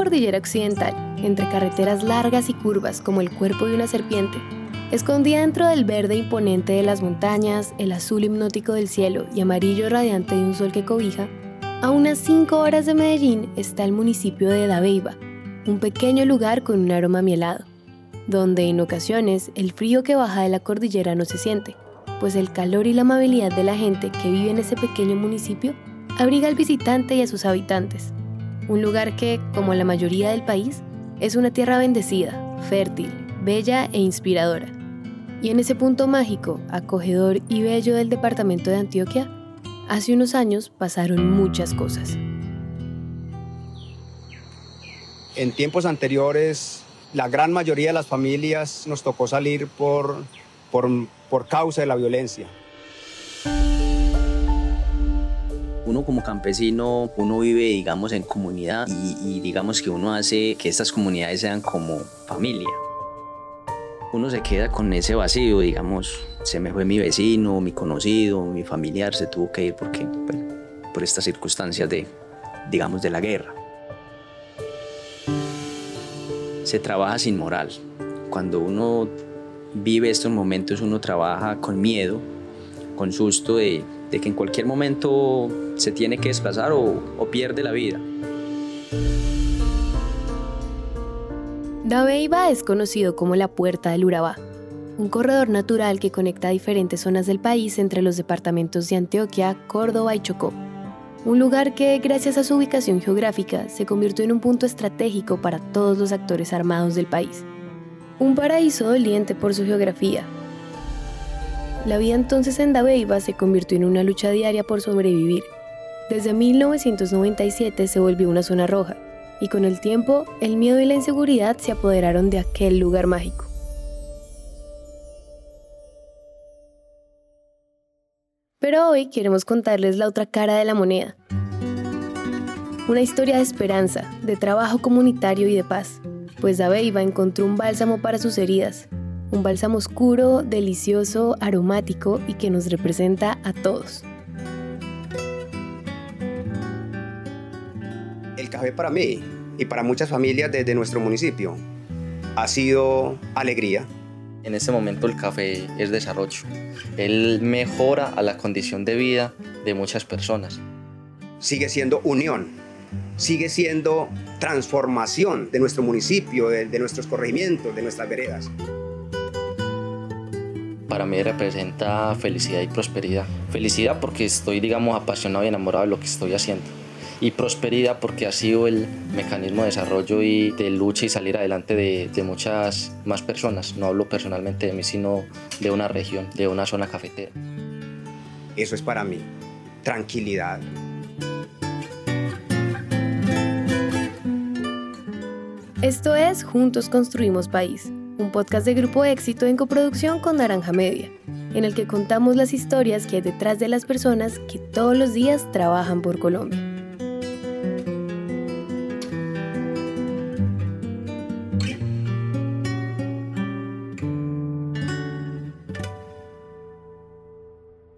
cordillera occidental, entre carreteras largas y curvas como el cuerpo de una serpiente, escondida dentro del verde imponente de las montañas, el azul hipnótico del cielo y amarillo radiante de un sol que cobija, a unas 5 horas de Medellín está el municipio de Dabeiba, un pequeño lugar con un aroma mielado, donde en ocasiones el frío que baja de la cordillera no se siente, pues el calor y la amabilidad de la gente que vive en ese pequeño municipio abriga al visitante y a sus habitantes. Un lugar que, como la mayoría del país, es una tierra bendecida, fértil, bella e inspiradora. Y en ese punto mágico, acogedor y bello del departamento de Antioquia, hace unos años pasaron muchas cosas. En tiempos anteriores, la gran mayoría de las familias nos tocó salir por, por, por causa de la violencia. Uno como campesino, uno vive, digamos, en comunidad y, digamos que uno hace que estas comunidades sean como familia uno se queda con ese vacío, digamos, se me fue mi vecino, mi conocido, mi familiar, se tuvo que ir porque, por estas circunstancias de, digamos, de la guerra. Se trabaja sin moral. Cuando uno vive estos momentos, uno trabaja con miedo, con susto de, que en cualquier momento se tiene que desplazar o, o pierde la vida. Dabeiba es conocido como la Puerta del Urabá, un corredor natural que conecta diferentes zonas del país entre los departamentos de Antioquia, Córdoba y Chocó. Un lugar que, gracias a su ubicación geográfica, se convirtió en un punto estratégico para todos los actores armados del país. Un paraíso doliente por su geografía. La vida entonces en Dabeiba se convirtió en una lucha diaria por sobrevivir. Desde 1997 se volvió una zona roja, y con el tiempo el miedo y la inseguridad se apoderaron de aquel lugar mágico. Pero hoy queremos contarles la otra cara de la moneda. Una historia de esperanza, de trabajo comunitario y de paz, pues Dabeiba encontró un bálsamo para sus heridas, un bálsamo oscuro, delicioso, aromático y que nos representa a todos. El café para mí y para muchas familias desde nuestro municipio ha sido alegría. En este momento el café es desarrollo. Él mejora a la condición de vida de muchas personas. Sigue siendo unión, sigue siendo transformación de nuestro municipio, de, de nuestros corregimientos, de nuestras veredas. Para mí representa felicidad y prosperidad. Felicidad porque estoy, digamos, apasionado y enamorado de lo que estoy haciendo y prosperidad porque ha sido el mecanismo de desarrollo y de lucha y salir adelante de, de, muchas más personas. No hablo personalmente de mí, sino de una región, de una zona cafetera. Eso es para mí, tranquilidad. Esto es Juntos Construimos País, un podcast de Grupo Éxito en coproducción con Naranja Media, en el que contamos las historias que hay detrás de las personas que todos los días trabajan por Colombia.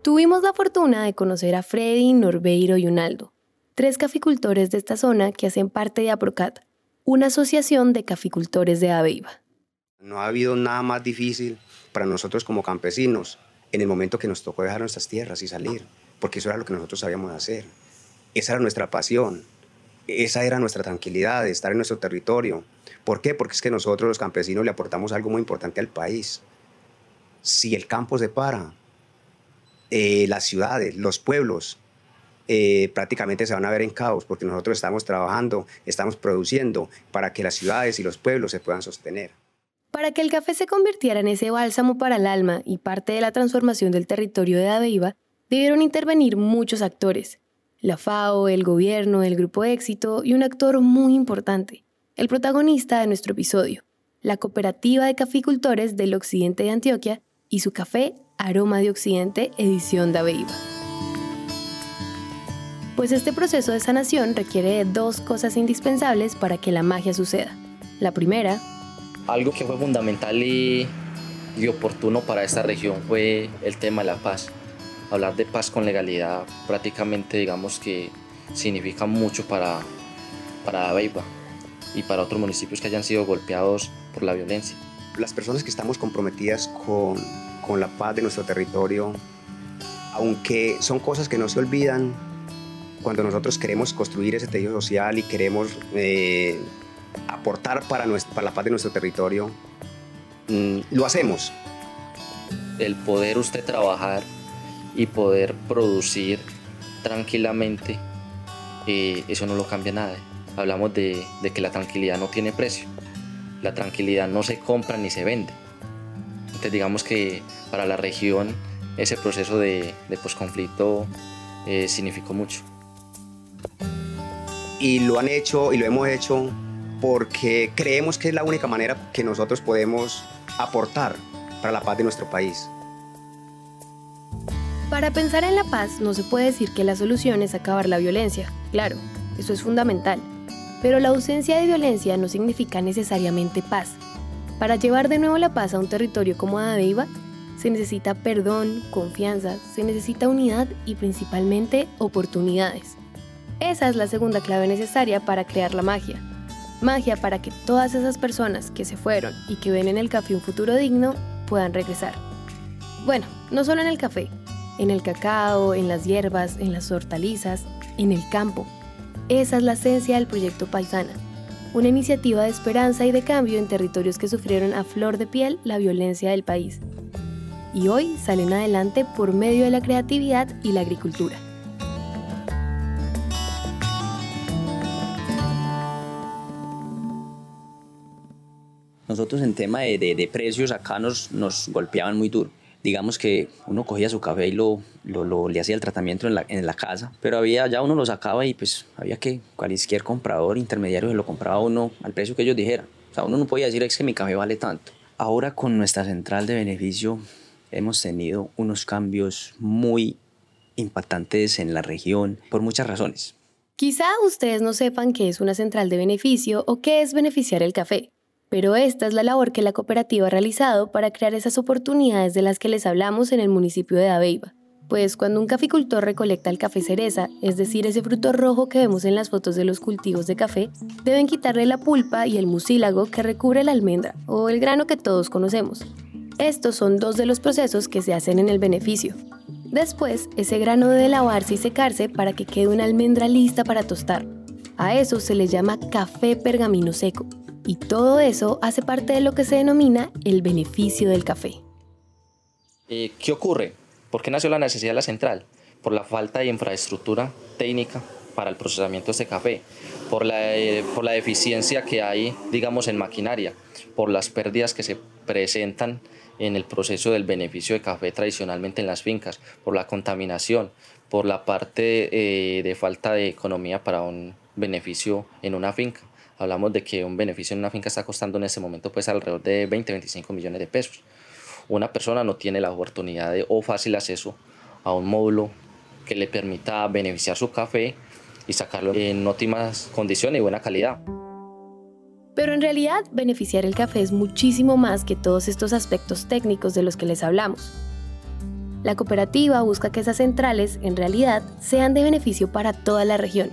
Tuvimos la fortuna de conocer a Freddy, Norbeiro y Unaldo, tres caficultores de esta zona que hacen parte de APROCAT, una asociación de caficultores de Aveiva. No ha habido nada más difícil para nosotros como campesinos en el momento que nos tocó dejar nuestras tierras y salir, porque eso era lo que nosotros sabíamos hacer. Esa era nuestra pasión, esa era nuestra tranquilidad de estar en nuestro territorio. ¿Por qué? Porque es que nosotros los campesinos le aportamos algo muy importante al país. Si el campo se para, eh, las ciudades, los pueblos, eh, prácticamente se van a ver en caos porque nosotros estamos trabajando, estamos produciendo para que las ciudades y los pueblos se puedan sostener. Para que el café se convirtiera en ese bálsamo para el alma y parte de la transformación del territorio de Aveiva, debieron intervenir muchos actores. La FAO, el gobierno, el grupo éxito y un actor muy importante, el protagonista de nuestro episodio, la cooperativa de caficultores del occidente de Antioquia y su café Aroma de Occidente, edición de Aveiva. Pues este proceso de sanación requiere de dos cosas indispensables para que la magia suceda. La primera, algo que fue fundamental y, y oportuno para esta región fue el tema de la paz. Hablar de paz con legalidad prácticamente digamos que significa mucho para, para y para otros municipios que hayan sido golpeados por la violencia. Las personas que estamos comprometidas con, con la paz de nuestro territorio, aunque son cosas que no se olvidan, cuando nosotros queremos construir ese tejido social y queremos eh, aportar para, para, la paz de nuestro territorio, mm, lo hacemos. El poder usted trabajar y poder producir tranquilamente, eh, eso no lo cambia nada. Hablamos de, de, que la tranquilidad no tiene precio. La tranquilidad no se compra ni se vende. Entonces digamos que para la región ese proceso de, de posconflicto eh, significó mucho. Y lo han hecho y lo hemos hecho porque creemos que es la única manera que nosotros podemos aportar para la paz de nuestro país. Para pensar en la paz no se puede decir que la solución es acabar la violencia. Claro, eso es fundamental. Pero la ausencia de violencia no significa necesariamente paz. Para llevar de nuevo la paz a un territorio como Adeiva, se necesita perdón, confianza, se necesita unidad y principalmente oportunidades. Esa es la segunda clave necesaria para crear la magia. Magia para que todas esas personas que se fueron y que ven en el café un futuro digno puedan regresar. Bueno, no solo en el café, en el cacao, en las hierbas, en las hortalizas, en el campo. Esa es la esencia del proyecto Paisana, una iniciativa de esperanza y de cambio en territorios que sufrieron a flor de piel la violencia del país. Y hoy salen adelante por medio de la creatividad y la agricultura. Nosotros en tema de, precios acá nos, nos golpeaban muy duro digamos que uno cogía su café y lo, lo, le hacía el tratamiento en la, en la, casa, pero había, ya uno lo sacaba y pues había que cualquier comprador intermediario se lo compraba uno al precio que ellos dijeran. O sea, uno no podía decir es que mi café vale tanto. Ahora con nuestra central de beneficio hemos tenido unos cambios muy impactantes en la región por muchas razones. Quizá ustedes no sepan qué es una central de beneficio o qué es beneficiar el café. Pero esta es la labor que la cooperativa ha realizado para crear esas oportunidades de las que les hablamos en el municipio de Dabeiba. Pues cuando un caficultor recolecta el café cereza, es decir, ese fruto rojo que vemos en las fotos de los cultivos de café, deben quitarle la pulpa y el mucílago que recubre la almendra o el grano que todos conocemos. Estos son dos de los procesos que se hacen en el beneficio. Después, ese grano debe lavarse y secarse para que quede una almendra lista para tostar. A eso se le llama café pergamino seco. Y todo eso hace parte de lo que se denomina el beneficio del café. Eh, ¿Qué ocurre? ¿Por qué nació la necesidad de la central? Por la falta de infraestructura técnica para el procesamiento de este café, por la, eh, por la deficiencia que hay, digamos, en maquinaria, por las pérdidas que se presentan en el proceso del beneficio de café tradicionalmente en las fincas, por la contaminación, por la parte eh, de falta de economía para un beneficio en una finca hablamos de que un beneficio en una finca está costando en ese momento pues alrededor de 20, 25 millones de pesos. Una persona no tiene la oportunidad de, o fácil acceso a un módulo que le permita beneficiar su café y sacarlo en óptimas condiciones y buena calidad. Pero en realidad beneficiar el café es muchísimo más que todos estos aspectos técnicos de los que les hablamos. La cooperativa busca que esas centrales en realidad sean de beneficio para toda la región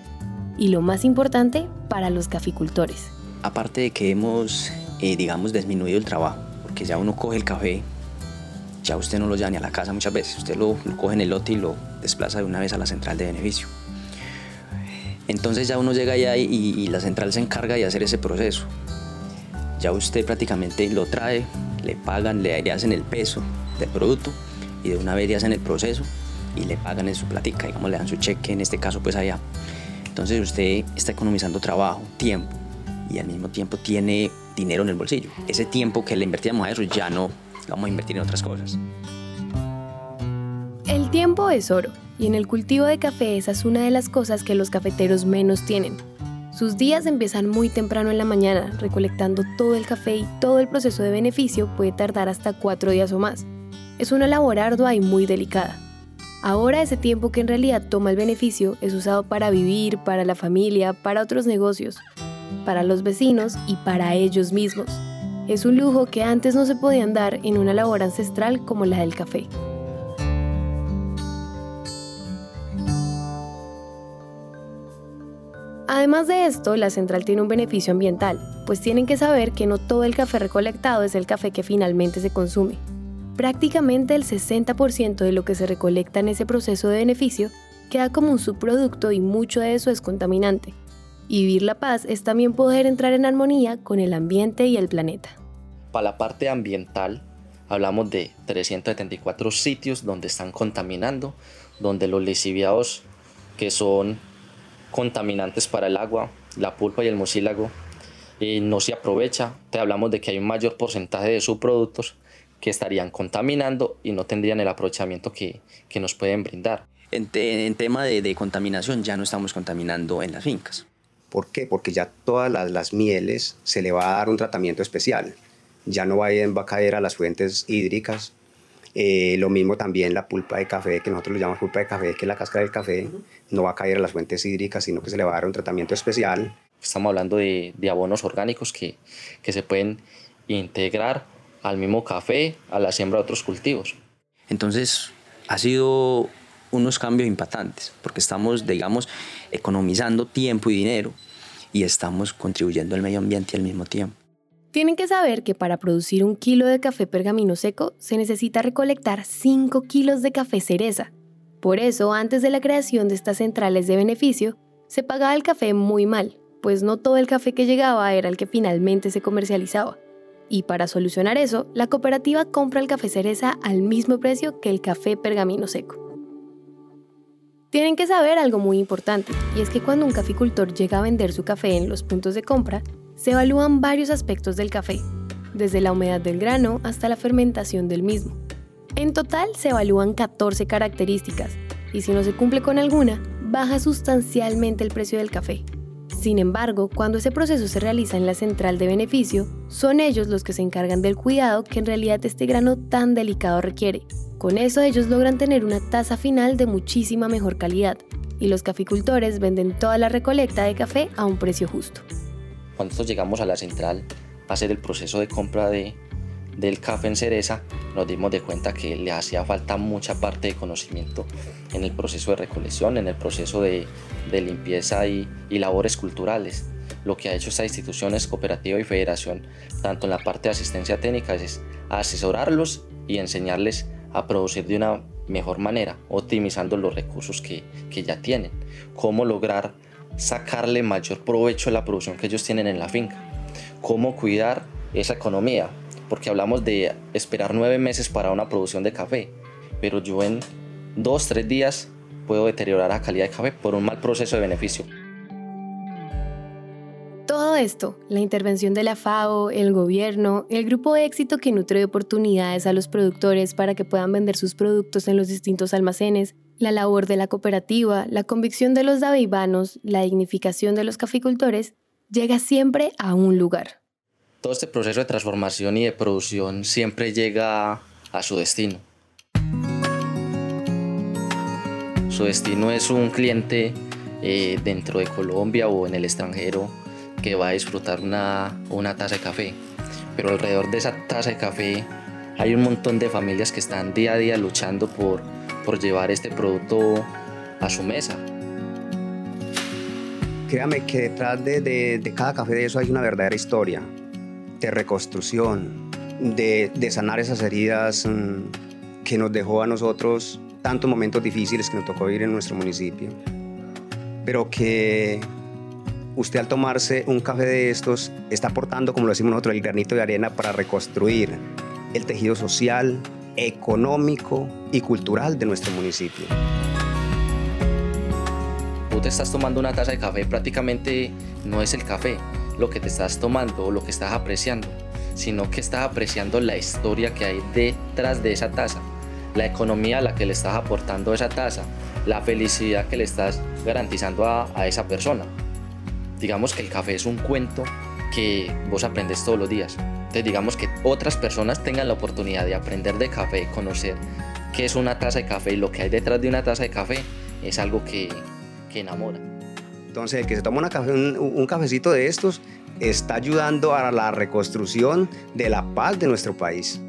y lo más importante, para los caficultores. Aparte de que hemos, eh, digamos, disminuido el trabajo, porque ya uno coge el café, ya usted no lo lleva a la casa muchas veces, usted lo, coge en el lote y lo desplaza de una vez a la central de beneficio. Entonces ya uno llega allá y, la central se encarga de hacer ese proceso. Ya usted prácticamente lo trae, le pagan, le hacen el peso del producto y de una vez le hacen el proceso y le pagan en su platica, digamos, le dan su cheque, en este caso pues allá. Entonces usted está economizando trabajo, tiempo y al mismo tiempo tiene dinero en el bolsillo. Ese tiempo que le invertíamos a eso ya no lo vamos a invertir en otras cosas. El tiempo es oro y en el cultivo de café esa es una de las cosas que los cafeteros menos tienen. Sus días empiezan muy temprano en la mañana, recolectando todo el café y todo el proceso de beneficio puede tardar hasta cuatro días o más. Es una labor ardua y muy delicada. Ahora ese tiempo que en realidad toma el beneficio es usado para vivir, para la familia, para otros negocios, para los vecinos y para ellos mismos. Es un lujo que antes no se podían dar en una labor ancestral como la del café. Además de esto, la central tiene un beneficio ambiental, pues tienen que saber que no todo el café recolectado es el café que finalmente se consume. Prácticamente el 60% de lo que se recolecta en ese proceso de beneficio queda como un subproducto y mucho de eso es contaminante. Y vivir la paz es también poder entrar en armonía con el ambiente y el planeta. Para la parte ambiental, hablamos de 374 sitios donde están contaminando, donde los lisiviados que son contaminantes para el agua, la pulpa y el mucílago, eh, no se aprovecha. Te hablamos de que hay un mayor porcentaje de subproductos que estarían contaminando y no tendrían el aprovechamiento que, nos pueden brindar. En, tema de, contaminación ya no estamos contaminando en las fincas. ¿Por qué? Porque ya todas las, mieles se le va a dar un tratamiento especial. Ya no va a, va a caer a las fuentes hídricas, eh, lo mismo también la pulpa de café, que nosotros lo llamamos pulpa de café, que es la cáscara del café, no va a caer a las fuentes hídricas, sino que se le va a dar un tratamiento especial. Estamos hablando de, abonos orgánicos que, que se pueden integrar al mismo café, a la siembra de otros cultivos. Entonces, ha sido unos cambios impactantes, porque estamos, digamos, economizando tiempo y dinero y estamos contribuyendo al medio ambiente al mismo tiempo. Tienen que saber que para producir un kilo de café pergamino seco se necesita recolectar 5 kilos de café cereza. Por eso, antes de la creación de estas centrales de beneficio, se pagaba el café muy mal, pues no todo el café que llegaba era el que finalmente se comercializaba. Y para solucionar eso, la cooperativa compra el café cereza al mismo precio que el café pergamino seco. Tienen que saber algo muy importante, y es que cuando un caficultor llega a vender su café en los puntos de compra, se evalúan varios aspectos del café, desde la humedad del grano hasta la fermentación del mismo. En total se evalúan 14 características y si no se cumple con alguna, baja sustancialmente el precio del café. Sin embargo, cuando ese proceso se realiza en la central de beneficio, son ellos los que se encargan del cuidado que en realidad este grano tan delicado requiere. Con eso ellos logran tener una tasa final de muchísima mejor calidad y los caficultores venden toda la recolecta de café a un precio justo. Cuando nosotros llegamos a la central a hacer el proceso de compra de, del café en cereza, nos dimos de cuenta que le hacía falta mucha parte de conocimiento en el proceso de recolección, en el proceso de, limpieza y, y, labores culturales. Lo que ha hecho esta institución es cooperativa y federación, tanto en la parte de asistencia técnica, es asesorarlos y enseñarles a producir de una mejor manera, optimizando los recursos que, que ya tienen. Cómo lograr sacarle mayor provecho a la producción que ellos tienen en la finca. Cómo cuidar esa economía, porque hablamos de esperar nueve meses para una producción de café, pero yo en dos, tres días puedo deteriorar la calidad de café por un mal proceso de beneficio. Todo esto, la intervención de la FAO, el gobierno, el grupo de éxito que nutre de oportunidades a los productores para que puedan vender sus productos en los distintos almacenes, la labor de la cooperativa, la convicción de los daveibanos, la dignificación de los caficultores, llega siempre a un lugar. Todo este proceso de transformación y de producción siempre llega a su destino. Su destino es un cliente eh, dentro de Colombia o en el extranjero que va a disfrutar una, una taza de café. Pero alrededor de esa taza de café hay un montón de familias que están día a día luchando por por llevar este producto a su mesa. Créame que detrás de, de, cada café de eso hay una verdadera historia de reconstrucción, de, sanar esas heridas mm, que nos dejó a nosotros tantos momentos difíciles que nos tocó vivir en nuestro municipio. Pero que usted al tomarse un café de estos está aportando, como lo decimos nosotros, el granito de arena para reconstruir el tejido social, económico y cultural de nuestro municipio. Tú te estás tomando una taza de café, prácticamente no es el café lo que te estás tomando o lo que estás apreciando, sino que estás apreciando la historia que hay detrás de esa taza, la economía a la que le estás aportando esa taza, la felicidad que le estás garantizando a, esa persona. Digamos que el café es un cuento que vos aprendes todos los días. Entonces digamos que otras personas tengan la oportunidad de aprender de café, conocer qué es una taza de café y lo que hay detrás de una taza de café, es algo que enamora. Entonces el que se toma un, un cafecito de estos está ayudando a la reconstrucción de la paz de nuestro país.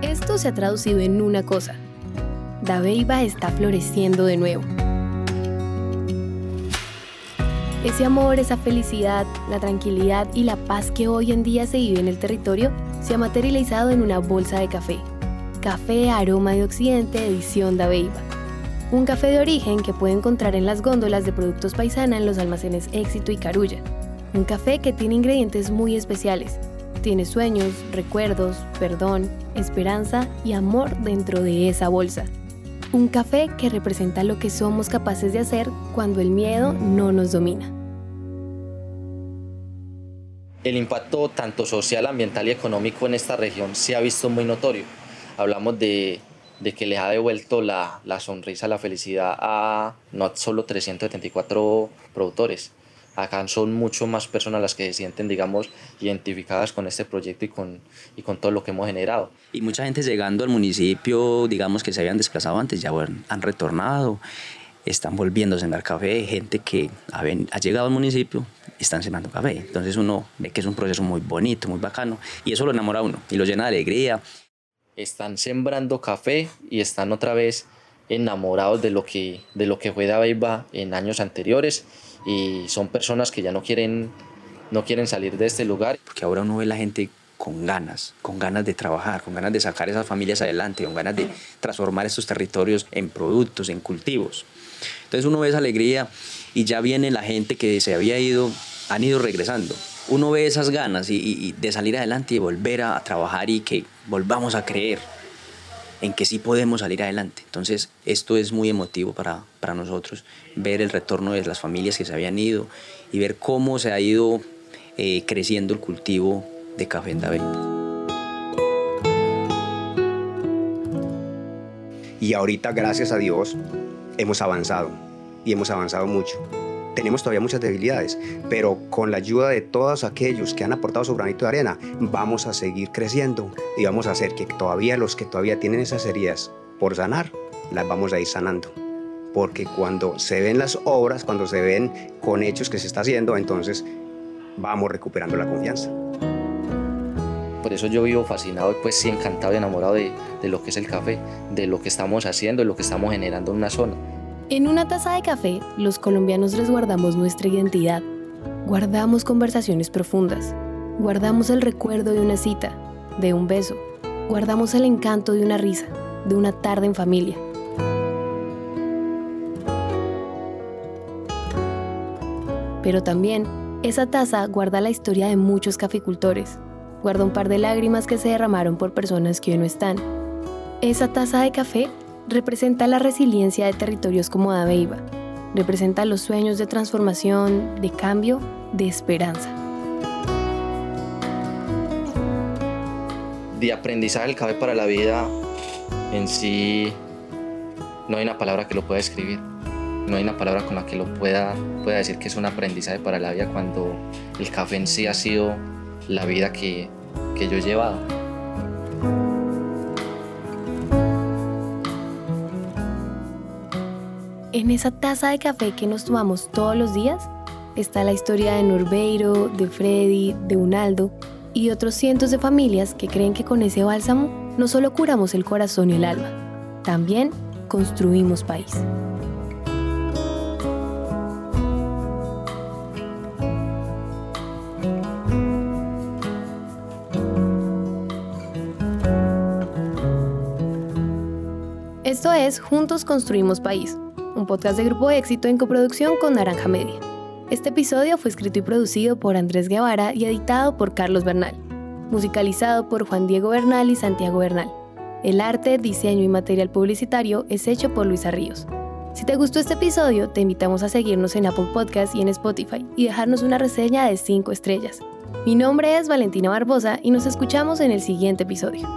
Esto se ha traducido en una cosa. Dabeiba está floreciendo de nuevo Ese amor, esa felicidad, la tranquilidad y la paz que hoy en día se vive en el territorio se ha materializado en una bolsa de café. Café Aroma de Occidente edición Dabeiba. Un café de origen que puede encontrar en las góndolas de productos paisana en los almacenes Éxito y Carulla. Un café que tiene ingredientes muy especiales. Tiene sueños, recuerdos, perdón, esperanza y amor dentro de esa bolsa. Un café que representa lo que somos capaces de hacer cuando el miedo no nos domina. El impacto tanto social, ambiental y económico en esta región se ha visto muy notorio. Hablamos de, que le ha devuelto la, la sonrisa, la felicidad a no solo 374 productores, acá son mucho más personas las que se sienten, digamos, identificadas con este proyecto y con, y con todo lo que hemos generado. Y mucha gente llegando al municipio, digamos, que se habían desplazado antes, ya han retornado, están volviendo a sembrar café, gente que ha, ha llegado al municipio, están sembrando café. Entonces uno ve que es un proceso muy bonito, muy bacano, y eso lo enamora a uno y lo llena de alegría. Están sembrando café y están otra vez enamorados de lo que, de lo que fue Dabeiba en años anteriores y son personas que ya no quieren, no quieren salir de este lugar. Porque ahora uno ve la gente con ganas, con ganas de trabajar, con ganas de sacar esas familias adelante, con ganas de transformar estos territorios en productos, en cultivos. Entonces uno ve esa alegría y ya viene la gente que se había ido, han ido regresando. Uno ve esas ganas y, de salir adelante y volver a trabajar y que volvamos a creer en que sí podemos salir adelante. Entonces, esto es muy emotivo para, para nosotros, ver el retorno de las familias que se habían ido y ver cómo se ha ido eh, creciendo el cultivo de café en David. Y ahorita, gracias a Dios, hemos avanzado y hemos avanzado mucho tenemos todavía muchas debilidades, pero con la ayuda de todos aquellos que han aportado su granito de arena, vamos a seguir creciendo y vamos a hacer que todavía los que todavía tienen esas heridas por sanar, las vamos a ir sanando. Porque cuando se ven las obras, cuando se ven con hechos que se está haciendo, entonces vamos recuperando la confianza. Por eso yo vivo fascinado, pues sí, encantado y enamorado de, de lo que es el café, de lo que estamos haciendo, de lo que estamos generando en una zona. En una taza de café, los colombianos resguardamos nuestra identidad, guardamos conversaciones profundas, guardamos el recuerdo de una cita, de un beso, guardamos el encanto de una risa, de una tarde en familia. Pero también, esa taza guarda la historia de muchos caficultores, guarda un par de lágrimas que se derramaron por personas que hoy no están. Esa taza de café representa la resiliencia de territorios como Dabeiba, representa los sueños de transformación, de cambio, de esperanza. De aprendizaje del café para la vida en sí no hay una palabra que lo pueda escribir, no hay una palabra con la que lo pueda, pueda decir que es un aprendizaje para la vida cuando el café en sí ha sido la vida que, que yo he llevado. En esa taza de café que nos tomamos todos los días está la historia de Norbeiro, de Freddy, de Unaldo y otros cientos de familias que creen que con ese bálsamo no solo curamos el corazón y el alma, también construimos país. Esto es Juntos Construimos País un podcast de Grupo Éxito en coproducción con Naranja Media. Este episodio fue escrito y producido por Andrés Guevara y editado por Carlos Bernal, musicalizado por Juan Diego Bernal y Santiago Bernal. El arte, diseño y material publicitario es hecho por Luisa Ríos. Si te gustó este episodio, te invitamos a seguirnos en Apple Podcast y en Spotify y dejarnos una reseña de 5 estrellas. Mi nombre es Valentina Barbosa y nos escuchamos en el siguiente episodio.